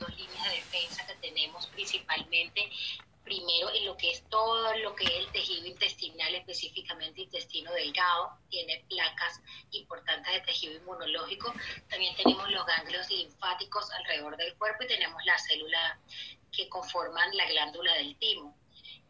Dos líneas de defensa que tenemos principalmente, primero en lo que es todo lo que es el tejido intestinal, específicamente intestino delgado, tiene placas importantes de tejido inmunológico, también tenemos los ganglios linfáticos alrededor del cuerpo y tenemos las células que conforman la glándula del timo.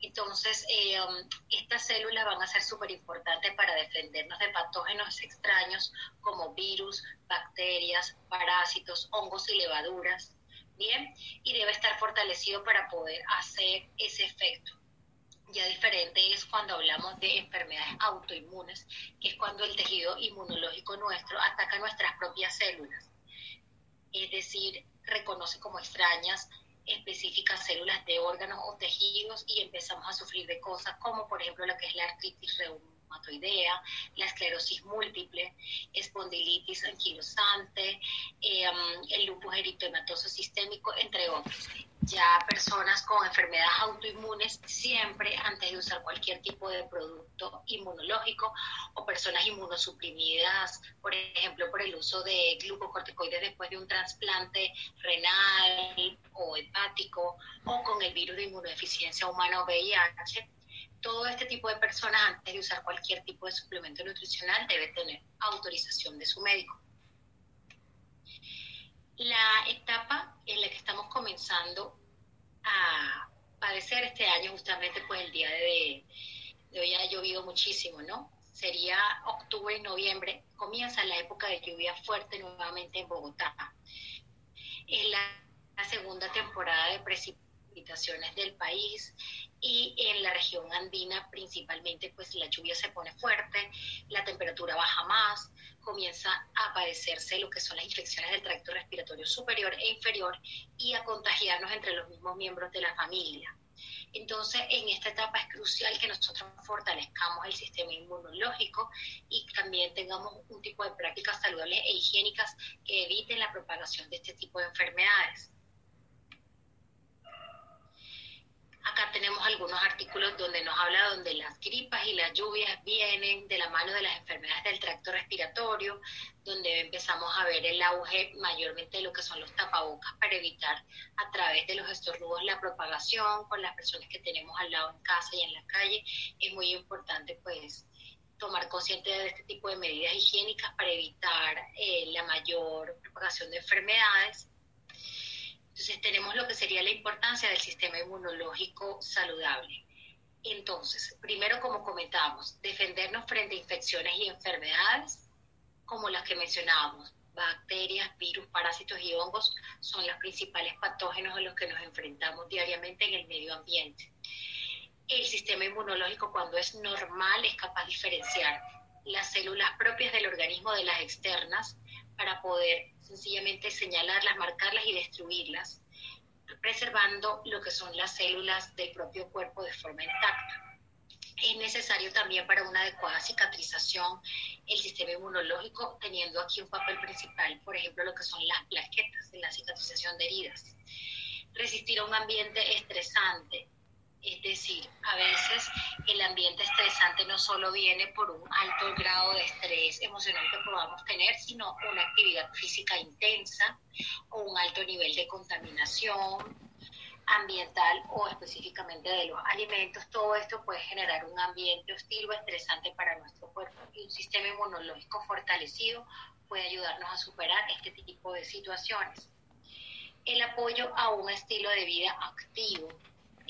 Entonces, eh, um, estas células van a ser súper importantes para defendernos de patógenos extraños como virus, bacterias, parásitos, hongos y levaduras bien, y debe estar fortalecido para poder hacer ese efecto. Ya diferente es cuando hablamos de enfermedades autoinmunes, que es cuando el tejido inmunológico nuestro ataca nuestras propias células. Es decir, reconoce como extrañas específicas células de órganos o tejidos y empezamos a sufrir de cosas como por ejemplo lo que es la artritis reumatoide la esclerosis múltiple, espondilitis anquilosante, eh, el lupus eritematoso sistémico, entre otros. Ya personas con enfermedades autoinmunes siempre antes de usar cualquier tipo de producto inmunológico o personas inmunosuprimidas, por ejemplo, por el uso de glucocorticoides después de un trasplante renal o hepático o con el virus de inmunodeficiencia humana o VIH, todo este tipo de personas, antes de usar cualquier tipo de suplemento nutricional, debe tener autorización de su médico. La etapa en la que estamos comenzando a padecer este año, justamente pues el día de, hoy ha llovido muchísimo, ¿no? Sería octubre y noviembre, comienza la época de lluvia fuerte nuevamente en Bogotá. Es la, la segunda temporada de precipitaciones del país y en la región andina principalmente pues la lluvia se pone fuerte, la temperatura baja más, comienza a padecerse lo que son las infecciones del tracto respiratorio superior e inferior y a contagiarnos entre los mismos miembros de la familia. Entonces, en esta etapa es crucial que nosotros fortalezcamos el sistema inmunológico y también tengamos un tipo de prácticas saludables e higiénicas que eviten la propagación de este tipo de enfermedades. Acá tenemos algunos artículos donde nos habla donde las gripas y las lluvias vienen de la mano de las enfermedades del tracto respiratorio, donde empezamos a ver el auge mayormente de lo que son los tapabocas para evitar a través de los estornudos la propagación con las personas que tenemos al lado en casa y en la calle. Es muy importante pues tomar consciente de este tipo de medidas higiénicas para evitar eh, la mayor propagación de enfermedades entonces tenemos lo que sería la importancia del sistema inmunológico saludable. Entonces, primero, como comentábamos, defendernos frente a infecciones y enfermedades, como las que mencionábamos, bacterias, virus, parásitos y hongos son los principales patógenos a los que nos enfrentamos diariamente en el medio ambiente. El sistema inmunológico cuando es normal es capaz de diferenciar las células propias del organismo de las externas para poder sencillamente señalarlas, marcarlas y destruirlas, preservando lo que son las células del propio cuerpo de forma intacta. Es necesario también para una adecuada cicatrización el sistema inmunológico, teniendo aquí un papel principal, por ejemplo, lo que son las plaquetas en la cicatrización de heridas. Resistir a un ambiente estresante, es decir, a veces el ambiente estresante no solo viene por un alto grado de estrés emocional que podamos tener, sino una actividad física intensa o un alto nivel de contaminación ambiental o específicamente de los alimentos. Todo esto puede generar un ambiente hostil o estresante para nuestro cuerpo y un sistema inmunológico fortalecido puede ayudarnos a superar este tipo de situaciones. El apoyo a un estilo de vida activo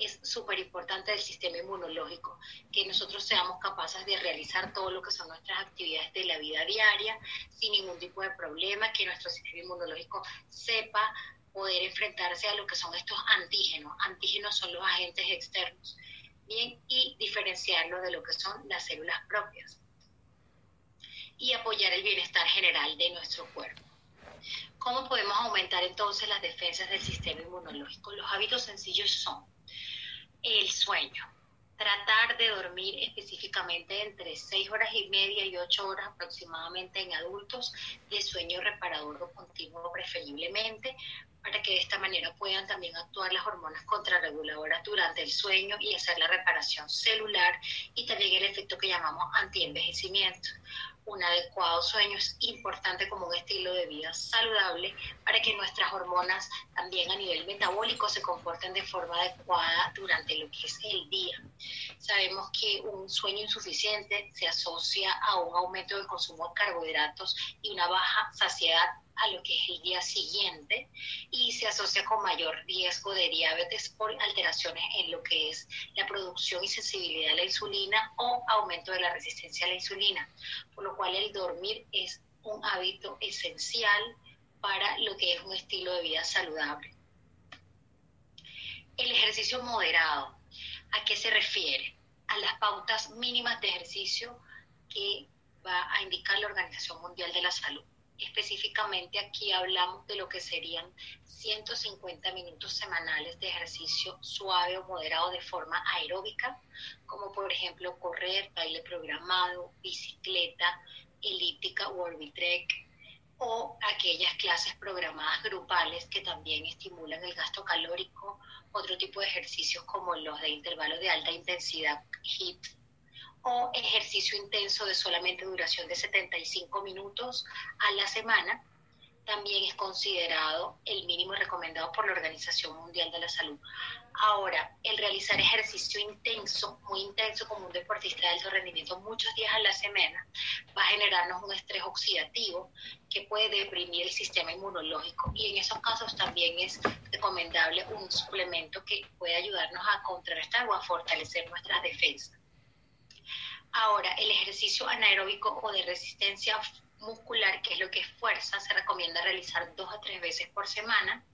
es súper importante del sistema inmunológico, que nosotros seamos capaces de realizar todo lo que son nuestras actividades de la vida diaria sin ningún tipo de problema, que nuestro sistema inmunológico sepa poder enfrentarse a lo que son estos antígenos. Antígenos son los agentes externos, bien, y diferenciarlo de lo que son las células propias. Y apoyar el bienestar general de nuestro cuerpo. ¿Cómo podemos aumentar entonces las defensas del sistema inmunológico? Los hábitos sencillos son el sueño, tratar de dormir específicamente entre 6 horas y media y 8 horas aproximadamente en adultos de sueño reparador o continuo preferiblemente para que de esta manera puedan también actuar las hormonas contrarreguladoras durante el sueño y hacer la reparación celular y también el efecto que llamamos antienvejecimiento. Un adecuado sueño es importante como un estilo de vida saludable para que nuestras hormonas también a nivel metabólico se comporten de forma adecuada durante lo que es el día. Sabemos que un sueño insuficiente se asocia a un aumento del consumo de carbohidratos y una baja saciedad a lo que es el día siguiente y se asocia con mayor riesgo de diabetes por alteraciones en lo que es la producción y sensibilidad a la insulina o aumento de la resistencia a la insulina, por lo cual el dormir es un hábito esencial para lo que es un estilo de vida saludable. El ejercicio moderado, ¿a qué se refiere? A las pautas mínimas de ejercicio que va a indicar la Organización Mundial de la Salud. Específicamente aquí hablamos de lo que serían 150 minutos semanales de ejercicio suave o moderado de forma aeróbica, como por ejemplo correr, baile programado, bicicleta, elíptica o orbitrek, o aquellas clases programadas grupales que también estimulan el gasto calórico, otro tipo de ejercicios como los de intervalos de alta intensidad HIIT o ejercicio intenso de solamente duración de 75 minutos a la semana, también es considerado el mínimo recomendado por la Organización Mundial de la Salud. Ahora, el realizar ejercicio intenso, muy intenso como un deportista de alto rendimiento muchos días a la semana, va a generarnos un estrés oxidativo que puede deprimir el sistema inmunológico y en esos casos también es recomendable un suplemento que puede ayudarnos a contrarrestar o a fortalecer nuestras defensas. Ahora, el ejercicio anaeróbico o de resistencia muscular, que es lo que es fuerza, se recomienda realizar dos a tres veces por semana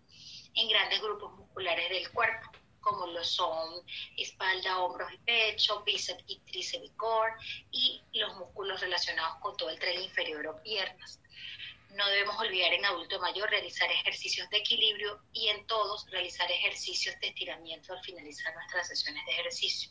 en grandes grupos musculares del cuerpo, como lo son espalda, hombros y pecho, bíceps y tríceps y core, y los músculos relacionados con todo el tren inferior o piernas. No debemos olvidar en adulto mayor realizar ejercicios de equilibrio y en todos realizar ejercicios de estiramiento al finalizar nuestras sesiones de ejercicio.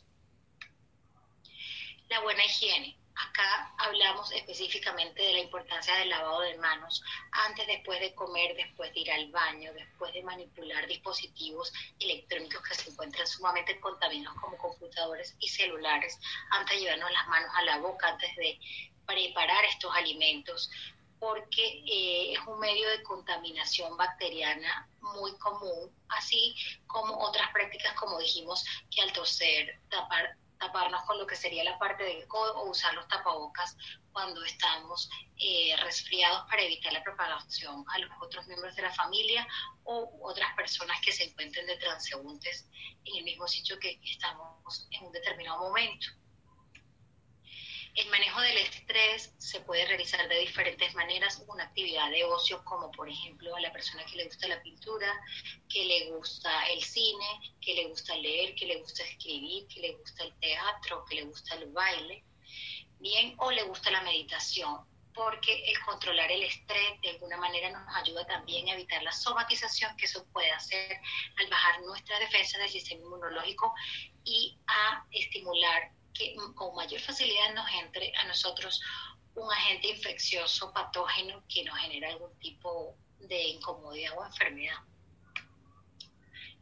La buena higiene. Acá hablamos específicamente de la importancia del lavado de manos antes, después de comer, después de ir al baño, después de manipular dispositivos electrónicos que se encuentran sumamente contaminados como computadores y celulares, antes de llevarnos las manos a la boca, antes de preparar estos alimentos, porque eh, es un medio de contaminación bacteriana muy común, así como otras prácticas, como dijimos, que al toser, tapar taparnos con lo que sería la parte del codo o usar los tapabocas cuando estamos eh, resfriados para evitar la propagación a los otros miembros de la familia o otras personas que se encuentren de transeúntes en el mismo sitio que estamos en un determinado momento. El manejo del estrés se puede realizar de diferentes maneras. Una actividad de ocio, como por ejemplo a la persona que le gusta la pintura, que le gusta el cine, que le gusta leer, que le gusta escribir, que le gusta el teatro, que le gusta el baile, bien, o le gusta la meditación porque el controlar el estrés de alguna manera nos ayuda también a evitar la somatización que eso puede hacer al bajar nuestra defensa del sistema inmunológico y a estimular que con mayor facilidad nos entre a nosotros un agente infeccioso patógeno que nos genera algún tipo de incomodidad o enfermedad.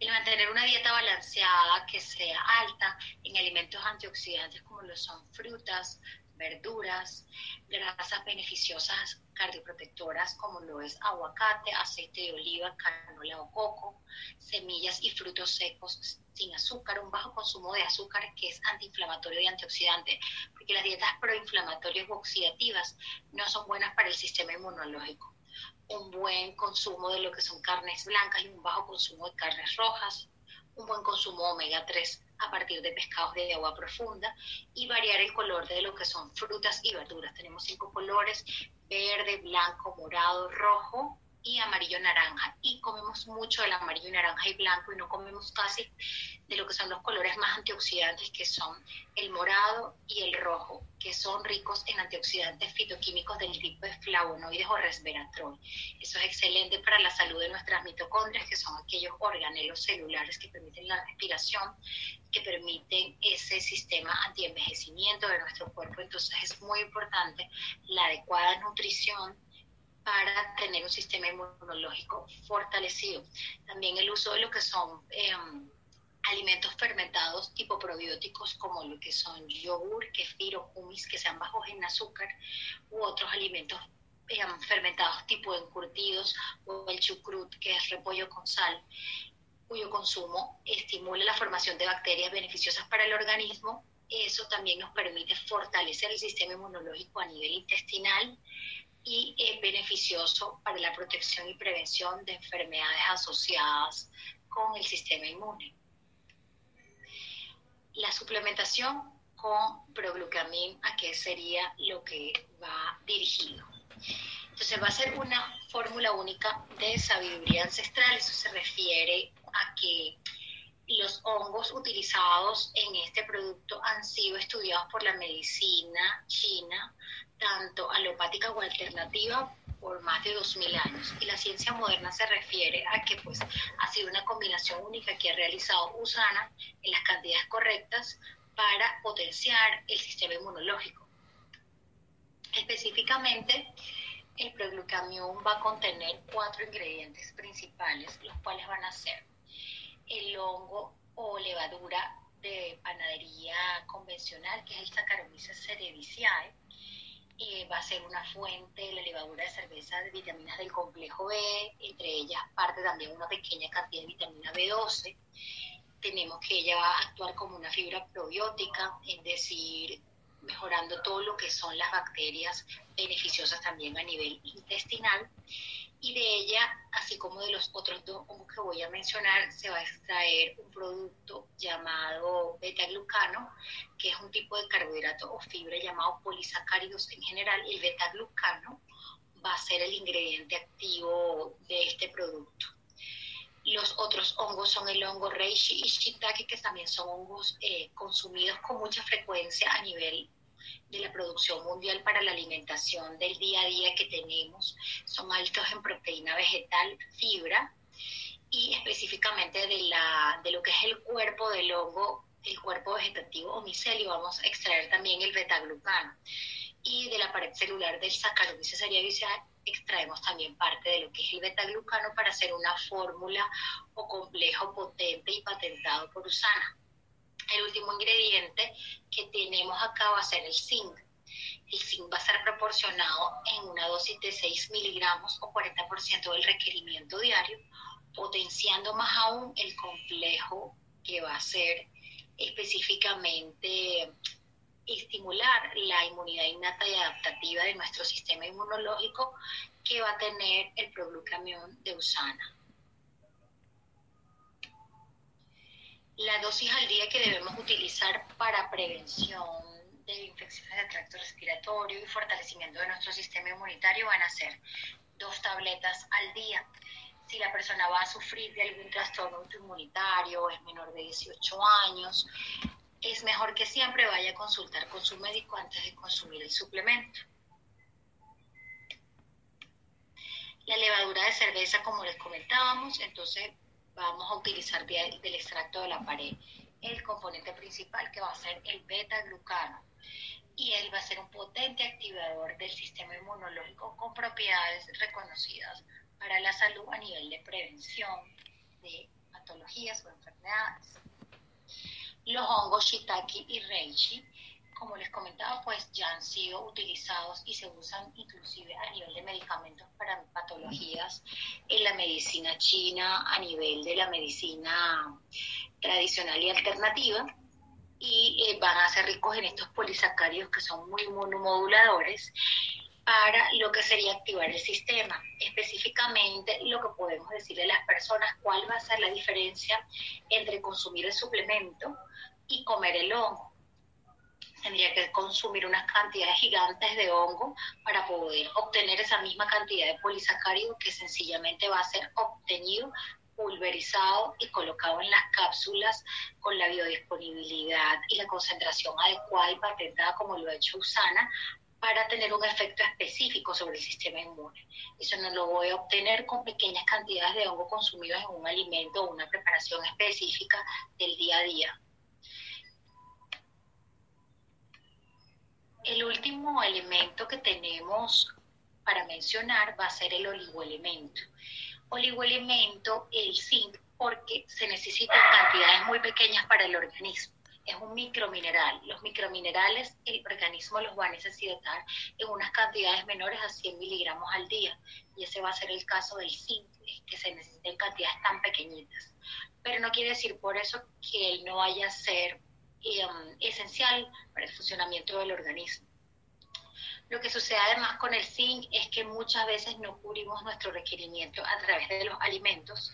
El mantener una dieta balanceada que sea alta en alimentos antioxidantes como lo son frutas, verduras, grasas beneficiosas cardioprotectoras como lo es aguacate, aceite de oliva, canola o coco, semillas y frutos secos sin azúcar, un bajo consumo de azúcar que es antiinflamatorio y antioxidante, porque las dietas proinflamatorias o oxidativas no son buenas para el sistema inmunológico. Un buen consumo de lo que son carnes blancas y un bajo consumo de carnes rojas, un buen consumo de omega 3 a partir de pescados de agua profunda y variar el color de lo que son frutas y verduras. Tenemos cinco colores, verde, blanco, morado, rojo y amarillo naranja. Y comemos mucho el amarillo, naranja y blanco y no comemos casi de lo que son los colores más antioxidantes, que son el morado y el rojo, que son ricos en antioxidantes fitoquímicos del tipo de flavonoides o resveratrol. Eso es excelente para la salud de nuestras mitocondrias, que son aquellos organelos celulares que permiten la respiración, que permiten ese sistema antienvejecimiento de nuestro cuerpo. Entonces es muy importante la adecuada nutrición para tener un sistema inmunológico fortalecido. También el uso de lo que son em, alimentos fermentados tipo probióticos como lo que son yogur, kefir o humis que sean bajos en azúcar u otros alimentos eh, fermentados tipo encurtidos o el chucrut que es repollo con sal cuyo consumo estimula la formación de bacterias beneficiosas para el organismo. Eso también nos permite fortalecer el sistema inmunológico a nivel intestinal y es beneficioso para la protección y prevención de enfermedades asociadas con el sistema inmune la suplementación con proglucamin, ¿a qué sería lo que va dirigido? Entonces va a ser una fórmula única de sabiduría ancestral, eso se refiere a que los hongos utilizados en este producto han sido estudiados por la medicina china, tanto alopática o alternativa, por más de 2.000 años. Y la ciencia moderna se refiere a que pues, ha sido una combinación única que ha realizado Usana en las cantidades correctas para potenciar el sistema inmunológico. Específicamente, el proglucamión va a contener cuatro ingredientes principales, los cuales van a ser el hongo o levadura de panadería convencional, que es el Saccharomyces cerevisiae, eh, va a ser una fuente de la levadura de cerveza de vitaminas del complejo B, entre ellas parte también una pequeña cantidad de vitamina B12. Tenemos que ella va a actuar como una fibra probiótica, es decir, mejorando todo lo que son las bacterias beneficiosas también a nivel intestinal y de ella, así como de los otros dos que voy a mencionar, se va a extraer un producto llamado beta-glucano, que es un tipo de carbohidrato o fibra llamado polisacáridos en general, el beta-glucano va a ser el ingrediente activo de este producto. Los otros hongos son el hongo reishi y shiitake, que también son hongos eh, consumidos con mucha frecuencia a nivel de la producción mundial para la alimentación del día a día que tenemos son altos en proteína vegetal, fibra y específicamente de, la, de lo que es el cuerpo del hongo, el cuerpo vegetativo o micelio, vamos a extraer también el betaglucano. Y de la pared celular del Saccharomyces cerevisiae extraemos también parte de lo que es el betaglucano para hacer una fórmula o complejo potente y patentado por Usana. El último ingrediente que tenemos acá va a ser el zinc. El zinc va a ser proporcionado en una dosis de 6 miligramos o 40% del requerimiento diario, potenciando más aún el complejo que va a ser específicamente estimular la inmunidad innata y adaptativa de nuestro sistema inmunológico que va a tener el proglucamión de usana. La dosis al día que debemos utilizar para prevención de infecciones de tracto respiratorio y fortalecimiento de nuestro sistema inmunitario van a ser dos tabletas al día. Si la persona va a sufrir de algún trastorno autoinmunitario, es menor de 18 años, es mejor que siempre vaya a consultar con su médico antes de consumir el suplemento. La levadura de cerveza, como les comentábamos, entonces vamos a utilizar del extracto de la pared el componente principal que va a ser el beta-glucano. Y él va a ser un potente activador del sistema inmunológico con propiedades reconocidas para la salud a nivel de prevención de patologías o enfermedades. Los hongos shiitake y reishi como les comentaba, pues ya han sido utilizados y se usan inclusive a nivel de medicamentos para patologías en la medicina china, a nivel de la medicina tradicional y alternativa, y eh, van a ser ricos en estos polisacáridos que son muy monomoduladores para lo que sería activar el sistema. Específicamente, lo que podemos decirle a las personas, cuál va a ser la diferencia entre consumir el suplemento y comer el hongo tendría que consumir unas cantidades gigantes de hongo para poder obtener esa misma cantidad de polisacárido que sencillamente va a ser obtenido pulverizado y colocado en las cápsulas con la biodisponibilidad y la concentración adecuada y patentada como lo ha hecho Usana para tener un efecto específico sobre el sistema inmune. Eso no lo voy a obtener con pequeñas cantidades de hongo consumidos en un alimento o una preparación específica del día a día. El último elemento que tenemos para mencionar va a ser el oligoelemento. Oligoelemento, el zinc, porque se necesitan cantidades muy pequeñas para el organismo. Es un micromineral. Los microminerales el organismo los va a necesitar en unas cantidades menores a 100 miligramos al día. Y ese va a ser el caso del zinc, que se necesita en cantidades tan pequeñitas. Pero no quiere decir por eso que él no vaya a ser Em, esencial para el funcionamiento del organismo. Lo que sucede además con el zinc es que muchas veces no cubrimos nuestro requerimiento a través de los alimentos.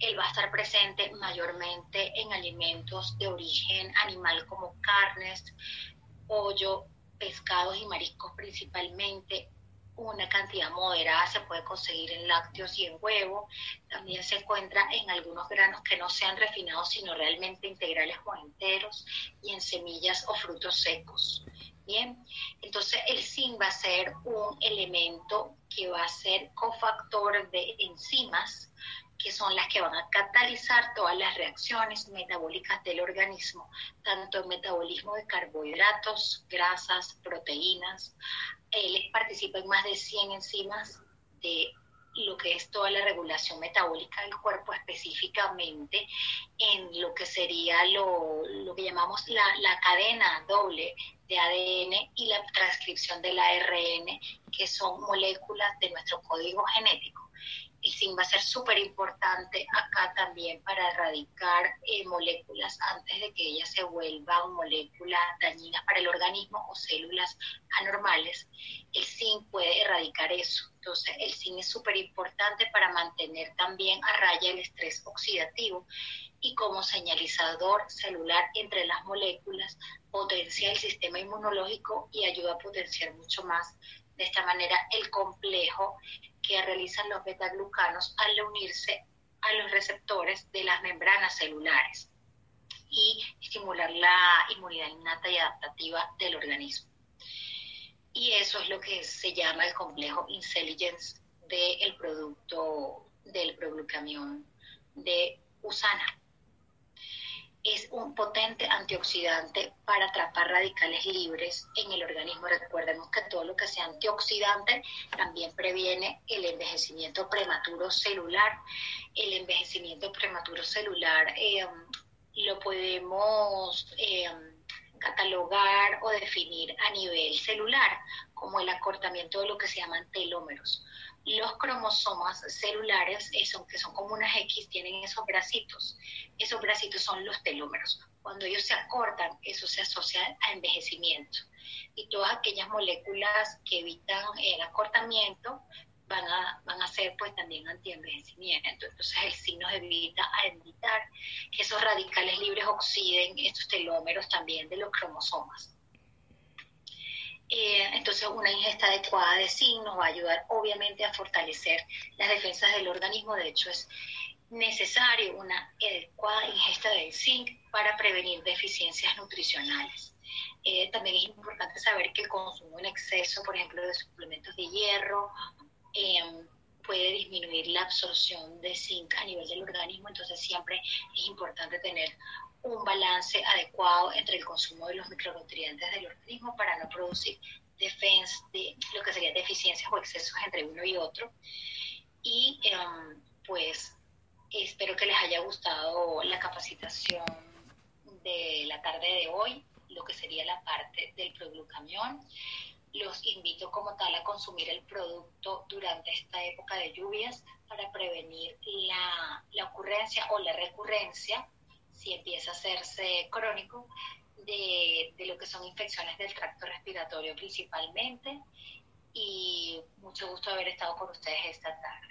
Él va a estar presente mayormente en alimentos de origen animal como carnes, pollo, pescados y mariscos principalmente, una cantidad moderada se puede conseguir en lácteos y en huevo. También se encuentra en algunos granos que no sean refinados, sino realmente integrales o enteros, y en semillas o frutos secos. Bien, entonces el zinc va a ser un elemento que va a ser cofactor de enzimas que son las que van a catalizar todas las reacciones metabólicas del organismo, tanto el metabolismo de carbohidratos, grasas, proteínas. Él participa en más de 100 enzimas de lo que es toda la regulación metabólica del cuerpo, específicamente en lo que sería lo, que llamamos la, la, cadena doble de ADN y la transcripción del ARN, que son moléculas de nuestro código genético zinc va a ser súper importante acá también para erradicar eh, moléculas antes de que ellas se vuelvan moléculas dañinas para el organismo o células anormales. El zinc puede erradicar eso. Entonces, el zinc es súper importante para mantener también a raya el estrés oxidativo y como señalizador celular entre las moléculas, potencia el sistema inmunológico y ayuda a potenciar mucho más de esta manera el complejo que realizan los betaglucanos al unirse a los receptores de las membranas celulares y estimular la inmunidad innata y adaptativa del organismo. Y eso es lo que se llama el complejo intelligence del producto del progrlucamión de Usana es un potente antioxidante para atrapar radicales libres en el organismo. Recordemos que todo lo que sea antioxidante también previene el envejecimiento prematuro celular. El envejecimiento prematuro celular eh, lo podemos eh, catalogar o definir a nivel celular como el acortamiento de lo que se llaman telómeros los cromosomas celulares, que son como unas X, tienen esos bracitos. Esos bracitos son los telómeros. Cuando ellos se acortan, eso se asocia a envejecimiento. Y todas aquellas moléculas que evitan el acortamiento van a, van a ser pues también antienvejecimiento. Entonces el signo evita a evitar que esos radicales libres oxiden estos telómeros también de los cromosomas. Eh, entonces, una ingesta adecuada de zinc nos va a ayudar, obviamente, a fortalecer las defensas del organismo. De hecho, es necesario una adecuada ingesta de zinc para prevenir deficiencias nutricionales. Eh, también es importante saber que el consumo en exceso, por ejemplo, de suplementos de hierro, em, puede disminuir la absorción de zinc a nivel del organismo, entonces siempre es importante tener un balance adecuado entre el consumo de los micronutrientes del organismo para no producir defensa de lo que serían deficiencias o excesos entre uno y otro. Y em, pues espero que les haya gustado la capacitación de la tarde de hoy, lo que sería la parte del camión Los invito como tal a consumir el producto durante esta época de lluvias para prevenir la, la ocurrencia o la recurrencia si empieza a hacerse crónico, de, lo que son infecciones del tracto respiratorio principalmente. Y mucho gusto haber estado con ustedes esta tarde.